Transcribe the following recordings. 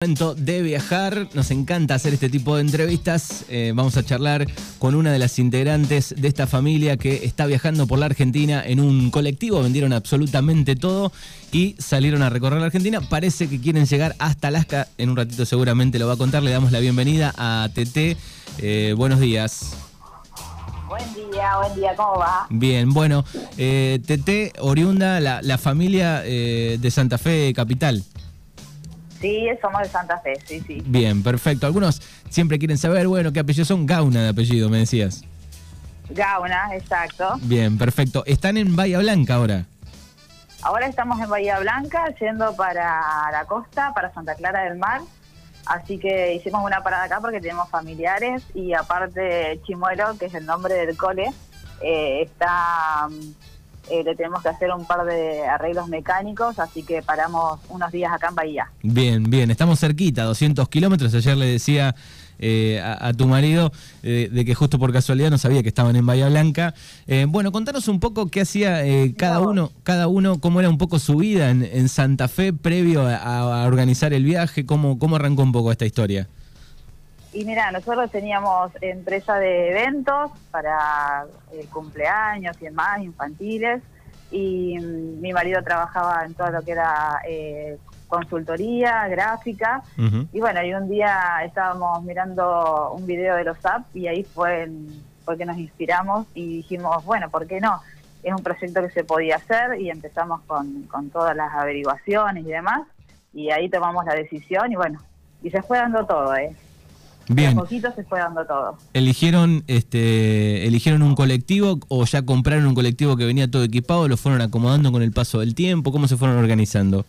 Momento de viajar, nos encanta hacer este tipo de entrevistas. Eh, vamos a charlar con una de las integrantes de esta familia que está viajando por la Argentina en un colectivo. Vendieron absolutamente todo y salieron a recorrer la Argentina. Parece que quieren llegar hasta Alaska. En un ratito seguramente lo va a contar. Le damos la bienvenida a TT. Eh, buenos días. Buen día, buen día, ¿cómo va? Bien, bueno, eh, TT, oriunda, la, la familia eh, de Santa Fe Capital. Sí, somos de Santa Fe, sí, sí. Bien, perfecto. Algunos siempre quieren saber, bueno, qué apellido son. Gauna de apellido, me decías. Gauna, exacto. Bien, perfecto. ¿Están en Bahía Blanca ahora? Ahora estamos en Bahía Blanca, yendo para la costa, para Santa Clara del Mar. Así que hicimos una parada acá porque tenemos familiares y aparte Chimuelo, que es el nombre del cole, eh, está eh, le tenemos que hacer un par de arreglos mecánicos, así que paramos unos días acá en Bahía. Bien, bien, estamos cerquita, 200 kilómetros. Ayer le decía eh, a, a, tu marido eh, de que justo por casualidad no sabía que estaban en Bahía Blanca. Eh, bueno, contanos un poco qué hacía eh, cada uno, cada uno, cómo era un poco su vida en, en Santa Fe previo a, a, organizar el viaje, cómo, cómo arrancó un poco esta historia. Y mira, nosotros teníamos empresa de eventos para eh, cumpleaños y demás, infantiles, y mm, mi marido trabajaba en todo lo que era eh, consultoría, gráfica, uh -huh. y bueno, y un día estábamos mirando un video de los apps y ahí fue, fue que nos inspiramos y dijimos, bueno, ¿por qué no? Es un proyecto que se podía hacer y empezamos con, con todas las averiguaciones y demás, y ahí tomamos la decisión y bueno, y se fue dando todo, ¿eh? Bien. De poquito se fue dando todo. ¿Eligieron este eligieron un colectivo o ya compraron un colectivo que venía todo equipado, lo fueron acomodando con el paso del tiempo? ¿Cómo se fueron organizando?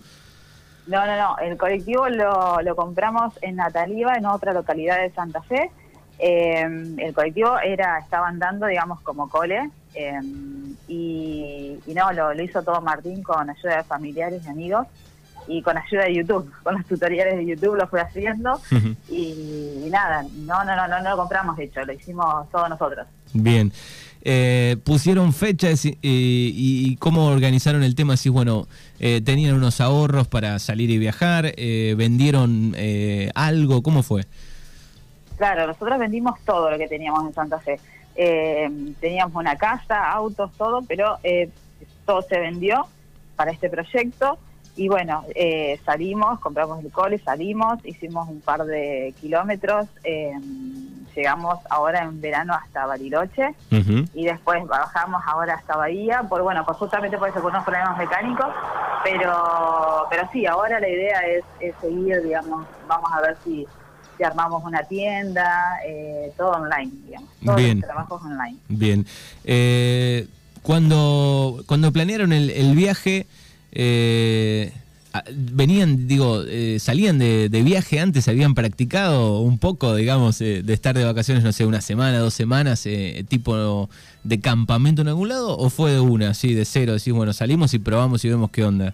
No, no, no. El colectivo lo, lo compramos en Nataliva, en otra localidad de Santa Fe. Eh, el colectivo era estaba andando, digamos, como cole. Eh, y, y, no, lo, lo hizo todo Martín con ayuda de familiares y amigos y con ayuda de YouTube, con los tutoriales de YouTube lo fue haciendo uh -huh. y, y, nada, no, no, no, no, no lo compramos de hecho, lo hicimos todos nosotros. Bien. Eh, pusieron fechas y, y, y, cómo organizaron el tema, si bueno, eh, tenían unos ahorros para salir y viajar, eh, vendieron eh, algo, ¿cómo fue? Claro, nosotros vendimos todo lo que teníamos en Santa Fe. Eh, teníamos una casa, autos, todo, pero todo se vendió para este proyecto y bueno, eh, salimos, compramos el cole, salimos, hicimos un par de kilómetros, eh, llegamos ahora en verano hasta Bariloche uh -huh. y después bajamos ahora hasta Bahía, por bueno, pues justamente por eso, por unos problemas mecánicos, pero pero sí, ahora la idea es, es seguir, digamos, vamos a ver si, si armamos una tienda, eh, todo online, digamos, todos Bien. los trabajos online. Bien. Eh, cuando, cuando planearon el, el viaje... Eh, venían, digo, eh, salían de, de, viaje antes, habían practicado un poco, digamos, eh, de estar de vacaciones, no sé, una semana, dos semanas, eh, tipo de campamento en algún lado, o fue de una, así, de cero, decís, bueno, salimos y probamos y vemos qué onda?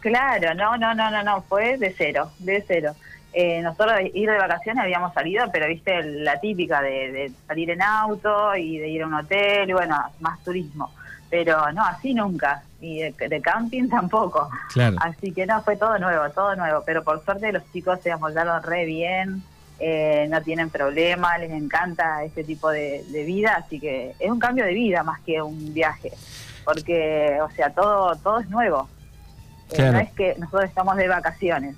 Claro, no, no, no, no, no, fue de cero, de cero. Eh, nosotros ir de vacaciones habíamos salido, pero viste la típica de, de salir en auto y de ir a un hotel, y bueno, más turismo pero no, así nunca, y de, de, camping tampoco. Claro. Así que no, fue todo nuevo, todo nuevo, pero por suerte los chicos se amoldaron re bien, eh, no tienen problema, les encanta este tipo de, de, vida, así que es un cambio de vida más que un viaje, porque, o sea, todo, todo es nuevo. Claro. Eh, no es que nosotros estamos de vacaciones,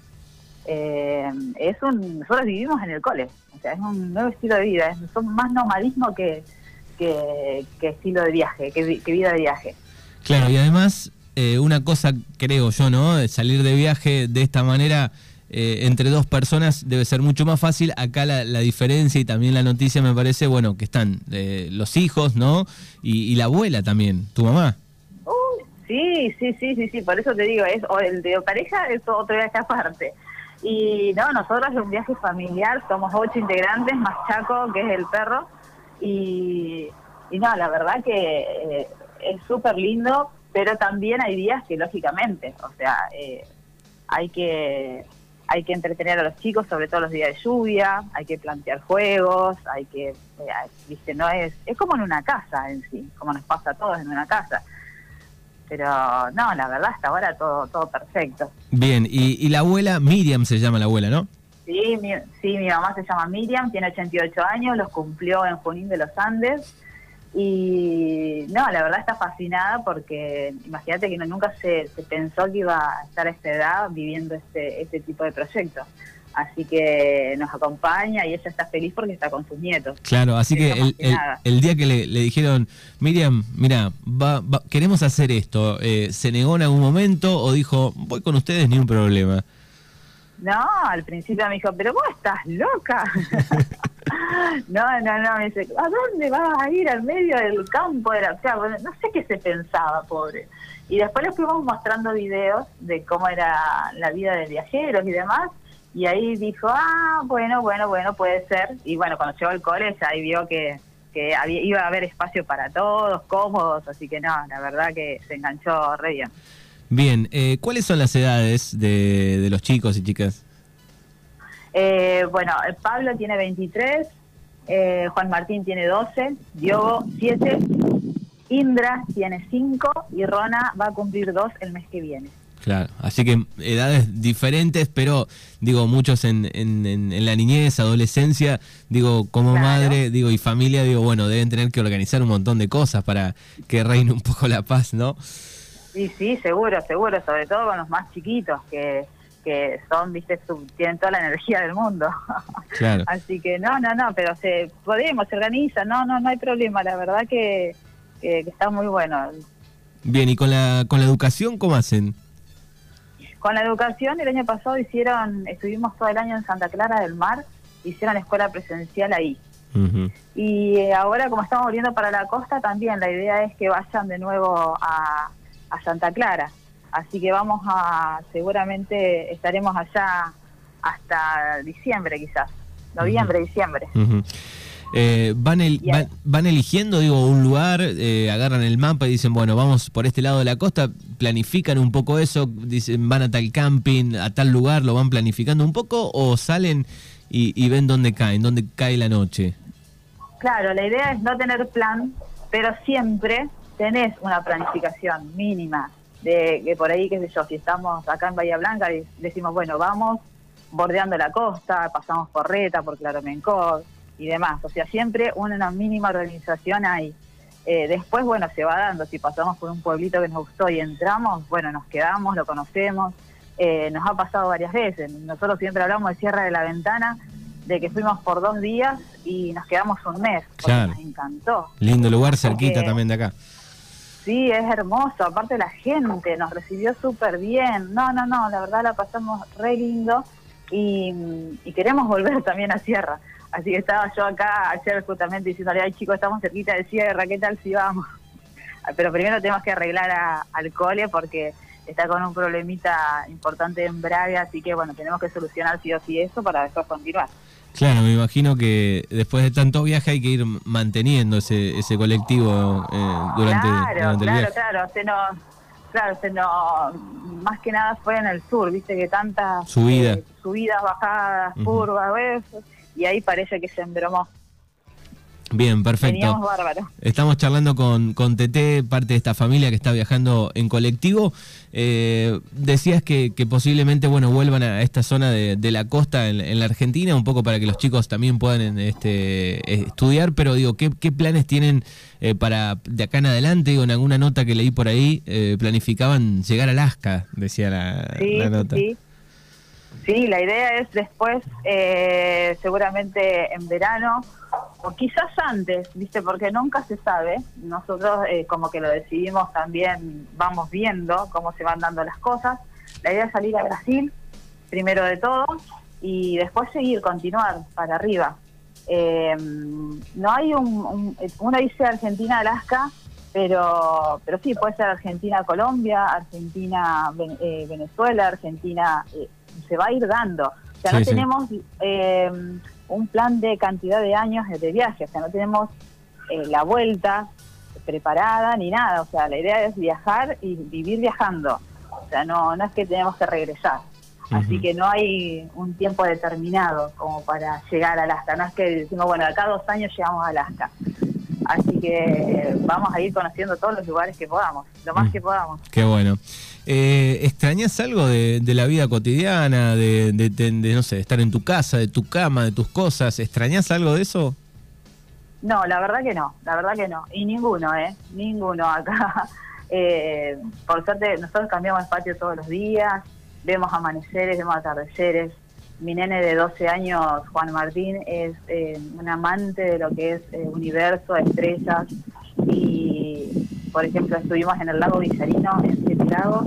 eh, es un, nosotros vivimos en el cole, o sea, es un nuevo estilo de vida, es, son más nomadismo que que, que estilo de viaje, que, que, vida de viaje. Claro, y además, eh, una cosa creo yo, ¿no? Salir de viaje de esta manera eh, entre dos personas debe ser mucho más fácil. Acá la, la, diferencia y también la noticia me parece, bueno, que están eh, los hijos, ¿no? Y, y, la abuela también, tu mamá. Uh, sí, sí, sí, sí, sí, por eso te digo, es o el de pareja es otro viaje aparte. Y no, nosotros es un viaje familiar, somos ocho integrantes, más Chaco, que es el perro, y, y no, la verdad que eh, es súper lindo, pero también hay días que lógicamente, o sea, eh, hay que hay que entretener a los chicos, sobre todo los días de lluvia, hay que plantear juegos, hay que, eh, viste, no es, es como en una casa en sí, como nos pasa a todos en una casa. pero no, la verdad hasta ahora todo todo perfecto. Bien, y, y la abuela, Miriam se llama la abuela, ¿no? Sí mi, sí, mi mamá se llama Miriam, tiene 88 años, los cumplió en Junín de los Andes. Y no, la verdad está fascinada porque imagínate que no, nunca se, se pensó que iba a estar a esta edad viviendo este, este tipo de proyectos. Así que nos acompaña y ella está feliz porque está con sus nietos. Claro, así que el, el día que le, le dijeron, Miriam, mira, va, va- queremos hacer esto, eh, ¿se negó en algún momento o dijo, voy con ustedes, ni un problema? No, al principio me dijo, pero vos estás loca. no, no, no, me dice, ¿a dónde vas a ir al medio del campo de la o sea, No sé qué se pensaba, pobre. Y después le fuimos mostrando videos de cómo era la vida de viajeros y demás. Y ahí dijo, ah, bueno, bueno, bueno, puede ser. Y bueno, cuando llegó al cole ahí vio que, que había, iba a haber espacio para todos, cómodos. Así que no, la verdad que se enganchó re bien. Bien, eh, ¿cuáles son las edades de, de los chicos y chicas? Eh, bueno, eh, Pablo tiene 23, eh, Juan Martín tiene 12, Diogo 7, Indra tiene 5 y Rona va a cumplir 2 el mes que viene. Claro, así que edades diferentes, pero digo, muchos en, en- en- en la niñez, adolescencia, digo, como Claro. madre, digo, y familia, digo, bueno, deben tener que organizar un montón de cosas para que reine un poco la paz, ¿no? Sí, sí, seguro, seguro, sobre todo con los más chiquitos que, que son, viste, su- tienen toda la energía del mundo. Claro. Así que no, no, no, pero se podemos, se organiza, no, no, no hay problema, la verdad que, que, que está muy bueno. Bien, y con la, con la educación, ¿cómo hacen? Con la educación, el año pasado hicieron, estuvimos todo el año en Santa Clara del Mar, hicieron escuela presencial ahí. Y eh, ahora, como estamos volviendo para la costa, también la idea es que vayan de nuevo a, a Santa Clara. Así que vamos a, seguramente estaremos allá hasta diciembre quizás, noviembre, diciembre. Eh, van, el- van, van eligiendo, digo, un lugar, eh, agarran el mapa y dicen, bueno, vamos por este lado de la costa, planifican un poco eso, dicen, van a tal camping, a tal lugar, lo van planificando un poco, o salen y, y ven dónde caen, dónde cae la noche. Claro, la idea es no tener plan, pero siempre tenés una planificación mínima de que por ahí, qué sé yo, si estamos acá en Bahía Blanca decimos, bueno, vamos bordeando la costa, pasamos por Reta, por Claromencor y demás. O sea, siempre una mínima organización hay. Eh, después, bueno, se va dando. Si pasamos por un pueblito que nos gustó y entramos, bueno, nos quedamos, lo conocemos. Eh, nos ha pasado varias veces. Nosotros siempre hablamos de Sierra de la Ventana, de que fuimos por dos días y nos quedamos un mes, Claro. nos encantó. Lindo lugar, cerquita Eh, también de acá. Sí, es hermoso. Aparte la gente nos recibió súper bien. No, no, no, la verdad la pasamos re lindo y, queremos volver también a Sierra. Así que estaba yo acá ayer justamente diciéndole, ay chicos, estamos cerquita de Sierra, ¿qué tal si vamos? Pero primero tenemos que arreglar a- al cole porque está con un problemita importante en Braga, así que bueno, tenemos que solucionar sí o sí eso para después continuar. Claro, me imagino que después de tanto viaje hay que ir manteniendo ese, ese colectivo eh, durante, claro, durante el claro, viaje. claro, se nos, claro, se nos, más que nada fue en el sur, viste que tantas Subida. eh, subidas, bajadas, curvas, ¿ves? y ahí parece que se embromó. Bien, perfecto. Veníamos. Estamos charlando con, con Tete, parte de esta familia que está viajando en colectivo. Eh, decías que, que posiblemente bueno vuelvan a esta zona de, de la costa en, en la Argentina, un poco para que los chicos también puedan este, estudiar, pero digo, ¿qué, qué planes tienen eh, para de acá en adelante? Digo, en alguna nota que leí por ahí, eh, planificaban llegar a Alaska, decía la, Sí, la sí, nota. sí. Sí, la idea es después, eh, seguramente en verano, o quizás antes, ¿viste? Porque nunca se sabe. Nosotros, eh, como que lo decidimos también, vamos viendo cómo se van dando las cosas. La idea es salir a Brasil, primero de todo, y después seguir, continuar para arriba. Eh, no hay un, un- uno dice Argentina-Alaska, pero pero sí, puede ser Argentina-Colombia, Argentina-Venezuela, Argentina, eh, se va a ir dando. O sea, Sí, no sí. tenemos eh, un plan de cantidad de años de viaje, o sea, no tenemos eh, la vuelta preparada ni nada, o sea, la idea es viajar y vivir viajando, o sea, no, no es que tenemos que regresar. Así que no hay un tiempo determinado como para llegar a Alaska. No es que decimos, bueno, acá dos años llegamos a Alaska. Así que vamos a ir conociendo todos los lugares que podamos, lo más mm. que podamos. Qué bueno. Eh, ¿Extrañas algo de, la vida cotidiana, de, de, no sé, estar en tu casa, de tu cama, de tus cosas? ¿Extrañas algo de eso? No, la verdad que no, la verdad que no. Y ninguno, ¿eh? Ninguno acá. Eh, por suerte, nosotros cambiamos el patio todos los días, vemos amaneceres, vemos atardeceres. Mi nene de 12 años, Juan Martín, es eh, un amante de lo que es eh, universo, estrellas. Y, por ejemplo, estuvimos en el lago Villarino, en Siete Lagos,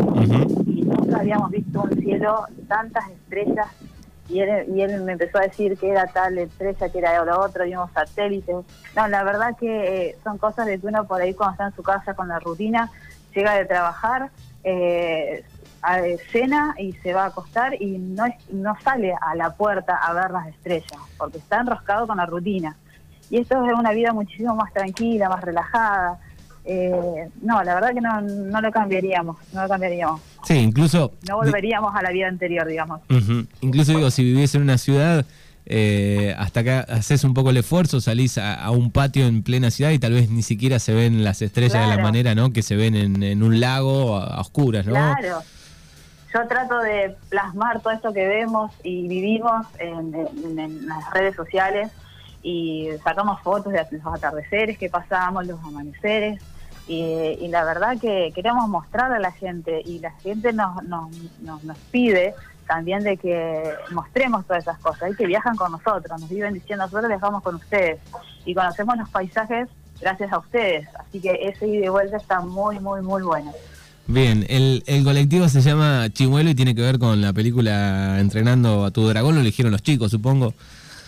y nunca habíamos visto un cielo, tantas estrellas y él, y él me empezó a decir que era tal estrella, que era lo otro, vimos satélites. No, la verdad que eh, son cosas de que uno por ahí cuando está en su casa con la rutina, llega de trabajar, eh, cena y se va a acostar y no, es, no sale a la puerta a ver las estrellas, porque está enroscado con la rutina. Y esto es una vida muchísimo más tranquila, más relajada. Eh, no, la verdad que no, no lo cambiaríamos, no lo cambiaríamos. Sí, incluso... No volveríamos a la vida anterior, digamos. Incluso digo, si viviese en una ciudad, eh, hasta que haces un poco el esfuerzo, salís a, un patio en plena ciudad y tal vez ni siquiera se ven las estrellas de la manera ¿no? que se ven en, un lago a, oscuras, ¿no? Claro. Yo trato de plasmar todo esto que vemos y vivimos en, las redes sociales y sacamos fotos de los atardeceres que pasamos, los amaneceres y, la verdad que queremos mostrar a la gente y la gente nos, nos, nos, pide también de que mostremos todas esas cosas y que viajan con nosotros, nos viven diciendo nosotros viajamos con ustedes y conocemos los paisajes gracias a ustedes, así que ese ida y vuelta está muy, muy, muy bueno. Bien, el, el colectivo se llama Chimuelo y tiene que ver con la película Entrenando a tu dragón, lo eligieron los chicos, supongo.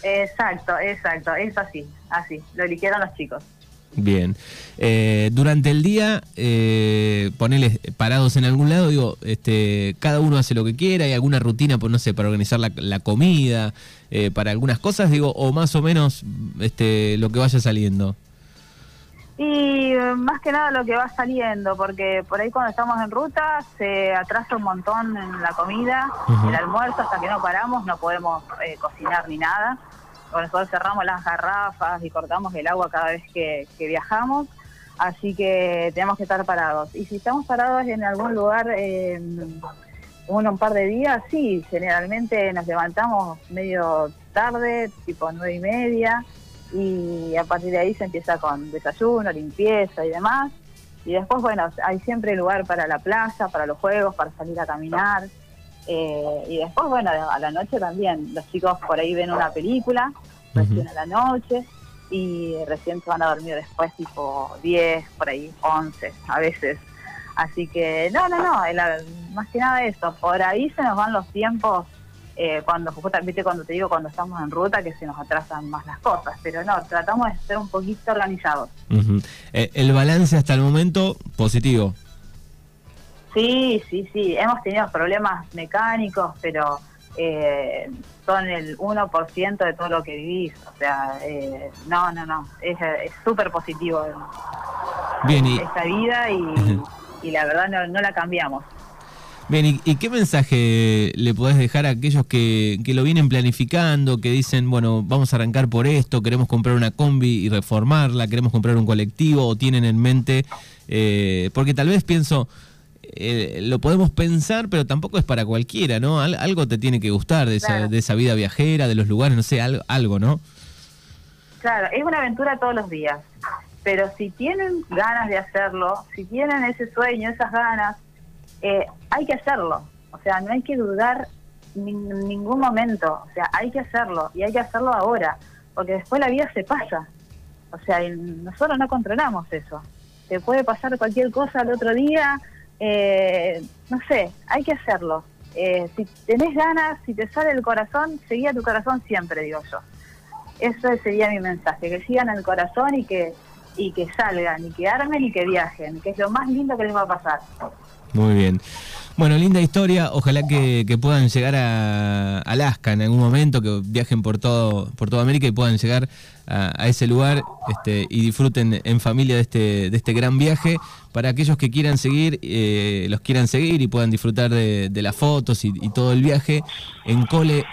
Exacto, exacto, es así, así, lo eligieron los chicos. Bien. Eh, durante el día, eh, ponerles parados en algún lado, digo, este, cada uno hace lo que quiera, hay alguna rutina, pues no sé, para organizar la, comida, eh, para algunas cosas, digo, o más o menos este, lo que vaya saliendo. Y eh, más que nada lo que va saliendo, porque por ahí cuando estamos en ruta se atrasa un montón en la comida, el almuerzo, hasta que no paramos no podemos cocinar ni nada. Nosotros cerramos las garrafas y cortamos el agua cada vez que, viajamos, así que tenemos que estar parados. Y si estamos parados en algún lugar eh, uno un par de días, sí, generalmente nos levantamos medio tarde, tipo nueve y media, y a partir de ahí se empieza con desayuno, limpieza y demás. Y después, bueno, hay siempre lugar para la plaza, para los juegos, para salir a caminar. Eh, y después, bueno, a la noche también. Los chicos por ahí ven una película, recién a la noche, y recién se van a dormir después, tipo 10, por ahí, 11 a veces. Así que, no, no, no, más que nada eso. Por ahí se nos van los tiempos. Eh, cuando viste cuando te digo cuando estamos en ruta que se nos atrasan más las cosas pero no tratamos de ser un poquito organizados eh, el balance hasta el momento positivo Sí, sí, sí. Hemos tenido problemas mecánicos, pero eh, son el 1% de todo lo que vivís. O sea, eh, no, no, no. Es súper positivo Bien, y... esta vida y, la verdad no, la cambiamos. Bien, ¿y, qué mensaje le podés dejar a aquellos que, que, lo vienen planificando, que dicen, bueno, vamos a arrancar por esto, queremos comprar una combi y reformarla, queremos comprar un colectivo, o tienen en mente, eh, porque tal vez pienso, eh, lo podemos pensar, pero tampoco es para cualquiera, ¿no? algo te tiene que gustar de, esa, de esa vida viajera, de los lugares, no sé, algo, algo, ¿no? Claro, es una aventura todos los días, pero si tienen ganas de hacerlo, si tienen ese sueño, esas ganas, eh, hay que hacerlo. O sea, no hay que dudar en ningún momento, o sea, hay que hacerlo y hay que hacerlo ahora, porque después la vida se pasa. O sea, nosotros no controlamos eso. Te puede pasar cualquier cosa el otro día, eh, no sé, hay que hacerlo. Eh, si tenés ganas, si te sale el corazón, seguí a tu corazón siempre, digo yo. Eso sería mi mensaje, que sigan el corazón y que, y que salgan, y que armen y que viajen, que es lo más lindo que les va a pasar. Muy bien. Bueno, linda historia. Ojalá que, puedan llegar a Alaska en algún momento, que viajen por todo por toda América y puedan llegar a, ese lugar este, y disfruten en familia de este, de este gran viaje. Para aquellos que quieran seguir, eh, los quieran seguir y puedan disfrutar de, las fotos y, todo el viaje en Cole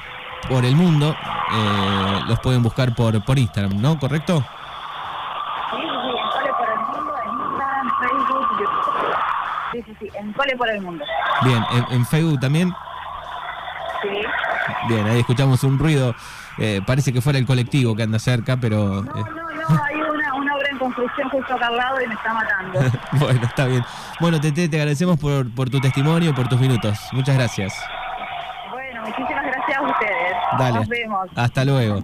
por el mundo, eh, los pueden buscar por, por Instagram, ¿no? ¿Correcto? Sí, sí, Sí, sí, sí, en Cole por el Mundo. Bien, ¿en, en Facebook también? Sí. Bien, ahí escuchamos un ruido. Eh, parece que fuera el colectivo que anda cerca, pero... No, eh, no, no, hay una, una obra en construcción justo acá al lado y me está matando. bueno, está bien. Bueno, Tete, te agradecemos por, por tu testimonio, por tus minutos. Muchas gracias. bueno, muchísimas gracias a ustedes. Dale. Nos vemos. Hasta luego.